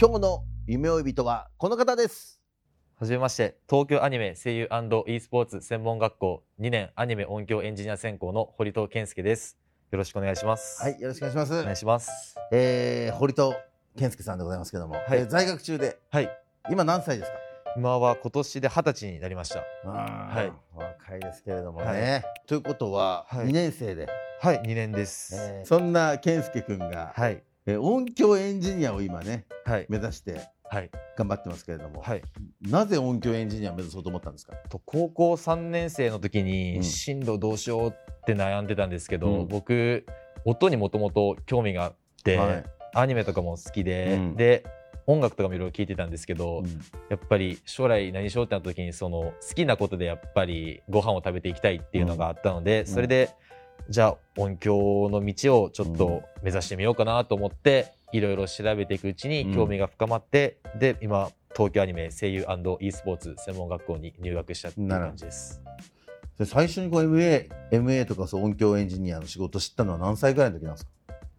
今日の夢追い人はこの方ですはじめまして、東京アニメ声優 &e スポーツ専門学校2年アニメ音響エンジニア専攻の堀戸健介です。よろしくお願いします。はいよろしくお願いしますお願いします。えー、堀戸健介さんでございますけども、はいえー在学中ではい。今何歳ですか？今は今年で20歳になりました。はいい若いですけれどもね、はいということははい2年生で、はい、2年です。えーそんな健介くんが、はい。えー音響エンジニアを今ねはい。目指してはい。頑張ってますけれども、はい。なぜ音響エンジニアを目指そうと思ったんですか？と高校3年生の時うん。に進路どうしようって悩んでたんですけど、うん。僕音にもともと興味があって、はい。アニメとかも好きで、うん。で音楽とかもいろいろ聴いてたんですけど、うん。やっぱり将来何しようってなった時にその好きなことでやっぱりご飯を食べていきたいっていうのがあったので、ん。それでじゃあ音響の道をちょっと目指してみようかなと思っていろいろ調べていくうちに興味が深まって、で今東京アニメ声優 &e スポーツ専門学校に入学したっていう感じです。で最初にこう MA, MA とかそう音響エンジニアの仕事を知ったのは何歳ぐらいの時なんですか？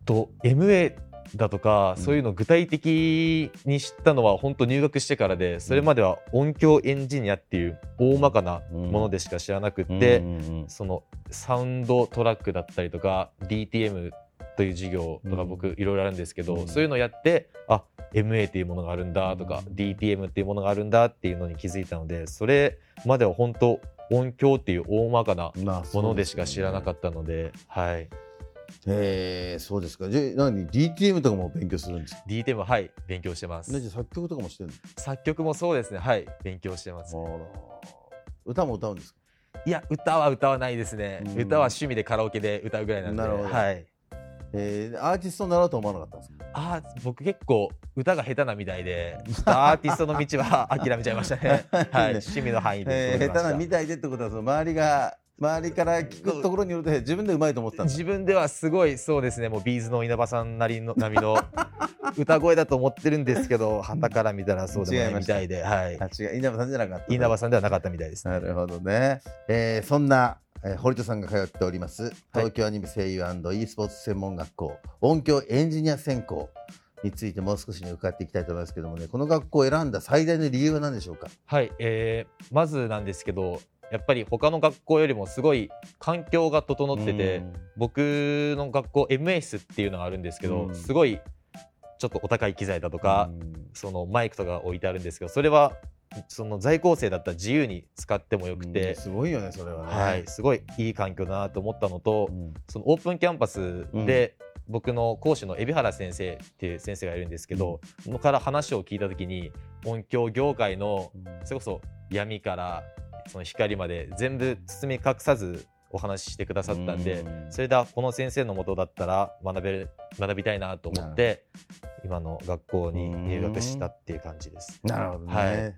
と MA だとか、うん。そういうの具体的に知ったのは本当入学してからでそれまでは音響エンジニアっていう大まかなものでしか知らなくって、そのサウンドトラックだったりとか DTM という授業とかうん。僕いろいろあるんですけど、うん。そういうのをやってあ MA っていうものがあるんだとか、うん。DTM っていうものがあるんだっていうのに気づいたのでそれまでは本当音響っていう大まかなものでしか知らなかっったので、はい、たへえそうですか。じゃあ何？DTM とかも勉強するんですか？DTM ははい勉強してます。ねじゃあ作曲とかもしてるんですか作曲もそうですね。はい勉強してます。あら歌も歌うんですか？いや歌は歌わないですね、うん。歌は趣味でカラオケで歌うぐらいなんで。なるほど。はい。えー、アーティストになろうと思わなかったんですか？あー僕結構歌が下手なみたいで アーティストの道は諦めちゃいましたね。はい趣味の範囲でえー、下手なみたいでってことはその周りが周りから聞くところによると自分でうまいと思ってた自分ではすごいそうですね。もうビーズの稲葉さんなりの並みの歌声だと思ってるんですけど 旗から見たらそうでもないみたいではい。あ違う稲葉さんじゃなかった稲葉さんではなかったみたいですなるほどね。えーそんな、えー堀戸さんが通っております東京アニメ声優 &e スポーツ専門学校音響エンジニア専攻についてもう少しね伺っていきたいと思いますけどもねこの学校を選んだ最大の理由は何でしょうか？はい、えーまずなんですけどやっぱり他の学校よりもすごい環境が整ってて、僕の学校 MS っていうのがあるんですけど、うん。すごいちょっとお高い機材だとか、そのマイクとか置いてあるんですけどそれはその在校生だったら自由に使ってもよくうん。て、すごいよねそれはね。はい、すごいいい環境だなと思ったのと、うん。そのオープンキャンパスで、僕の講師の海老原先生っていう先生がいるんですけど、そのから話を聞いた時に音響業界のそれこそ闇からその光まで全部包み隠さずお話ししてくださったんで、うんそれでこの先生のもとだったら学べる学びたいなと思って今の学校に入学したっていう感じです。なるほどね。はい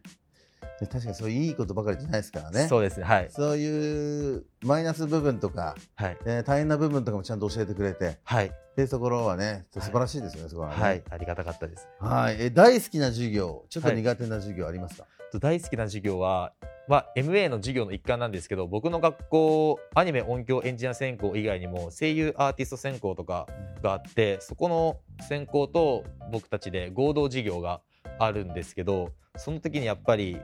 で確かにそういういいことばかりじゃないですからね。そうですねはいそういうマイナス部分とか、はいえー大変な部分とかもちゃんと教えてくれて、はいでそこはね素はい晴らしいですよね、そこはね。はいありがたかったです。はい、え大好きな授業、ちょっとはい苦手な授業ありますか？と大好きな授業は、まあ、MA の授業の一環なんですけど僕の学校アニメ音響エンジニア専攻以外にも声優アーティスト専攻とかがあってそこの専攻と僕たちで合同授業があるんですけどその時にやっぱり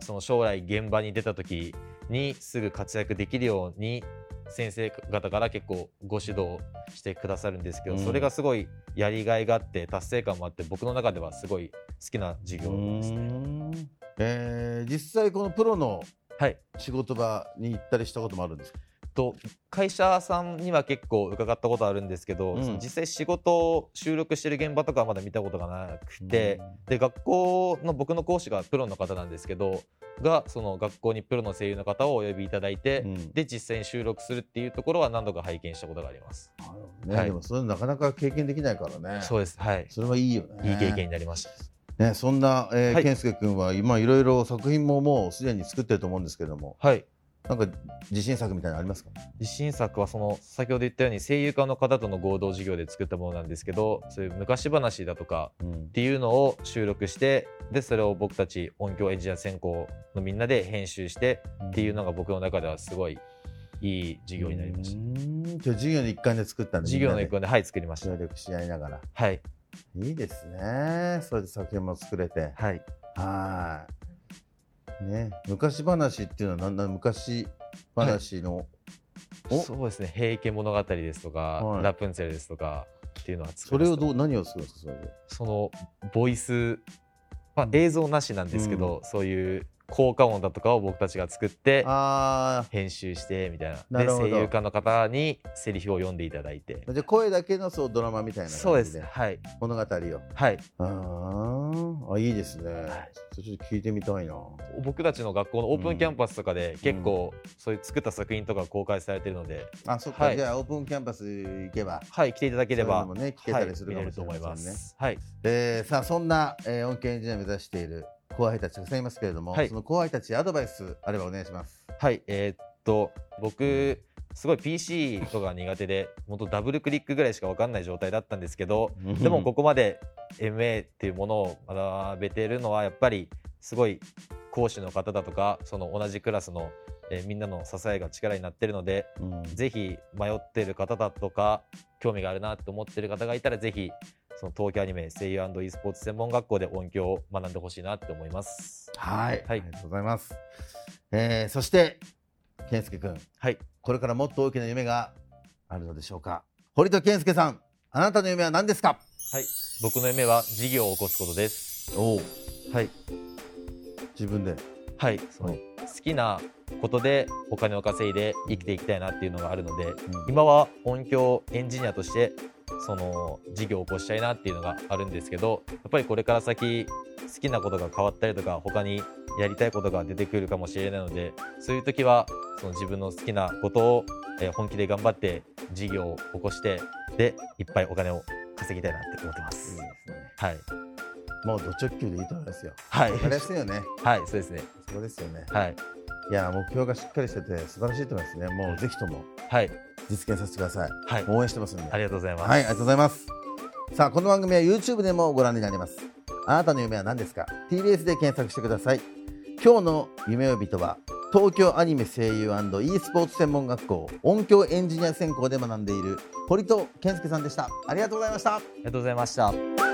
その将来現場に出た時にすぐ活躍できるように先生方から結構ご指導してくださるんですけど、うんそれがすごいやりがいがあって達成感もあって僕の中ではすごい好きな授業ですね。んえー実際このプロのはい。仕事場に行ったりしたこともあるんですか？と会社さんには結構伺ったことあるんですけど、うん。実際仕事を収録してる現場とかはまだ見たことがなくて、で学校の僕の講師がプロの方なんですけどがその学校にプロの声優の方をお呼びいただいて、うん。で実際に収録するっていうところは何度か拝見したことがあります。ね、はい。でもそれなかなか経験できないからね。そうです。はい。それはいいよね。いい経験になりました。ね、そんな、えーはい。健介君は今いろいろ作品ももうすでに作ってると思うんですけども。はい。なんか自信作みたいなのありますか？自信作はその先ほど言ったように声優家の方との合同授業で作ったものなんですけどそういう昔話だとかうん。っていうのを収録してでそれを僕たち音響エンジニア専攻のみんなで編集してっていうのが僕の中ではすごいいい授業になりました。授業の一環で作ったんで授業の一環ではい作りました。で協力し合いながら。はいいいですね。それで作品も作れて。はい。はい。ね。昔話っていうのはなんだ昔話の、お？そうですね「平家物語」ですとか、はい。ラプンツェル」ですとかっていうのは作それをどう何をするんですかそれでそのボイス、まあ、映像なしなんですけど、そういう効果音だとかを僕たちが作ってあ編集してみたいな。で声優家の方にセリフを読んでいただいて。声だけのそうドラマみたいなそうです。感じではい。物語を。はい。あー。あいいですね、ちょっと聞いてみたいな。僕たちの学校のオープンキャンパスとかで結構そういう作った作品とか公開されてるので、あそっか、はい。じゃあオープンキャンパス行けば。はい来ていただければ。もね聞けたりするかもしれませんね。はい見れると思います。はい。えーさあそんな、えー音響エンジニアを目指している後輩たちたくさんいますけれども、はい。その後輩たちアドバイスあればお願いします。はい、えーっと僕すごい PC とか苦手で本当ダブルクリックぐらいしか分かんない状態だったんですけどでもここまで MA っていうものを学べてるのはやっぱりすごい講師の方だとかその同じクラスの、えーみんなの支えが力になってるのでうん。ぜひ迷ってる方だとか興味があるなと思ってる方がいたらぜひその東京アニメ声優 &e スポーツ専門学校で音響を学んでほしいなって思います。はい、はいありがとうございます。えーそして健介君、はい、これからもっと大きな夢があるのでしょうか。堀戸健介さん、あなたの夢は何ですか？はい、僕の夢は事業を起こすことです。おお、はい、自分で。はい、その好きなことでお金を稼いで生きていきたいなっていうのがあるので、今は音響エンジニアとしてその事業を起こしたいなっていうのがあるんですけどやっぱりこれから先好きなことが変わったりとか他にやりたいことが出てくるかもしれないのでそういう時はその自分の好きなことを、えー本気で頑張って事業を起こしてでいっぱいお金を稼ぎたいなって思ってまいいす。ですね。はい、もうド直球でいいと思いますよ。はいわかりやすいよね。はい、そうですね。そうですよね。はい、いや、目標がしっかりしてて素晴らしいと思いますね。もうぜひともはい、実現させてください。はい、応援してますんで。ありがとうございます。はい、ありがとうございます。さあ、この番組は YouTube でもご覧になれます。あなたの夢は何ですか ?TBS で検索してください。今日の夢呼人は、東京アニメ声優 &e スポーツ専門学校音響エンジニア専攻で学んでいる堀戸健介さんでした。ありがとうございました。ありがとうございました。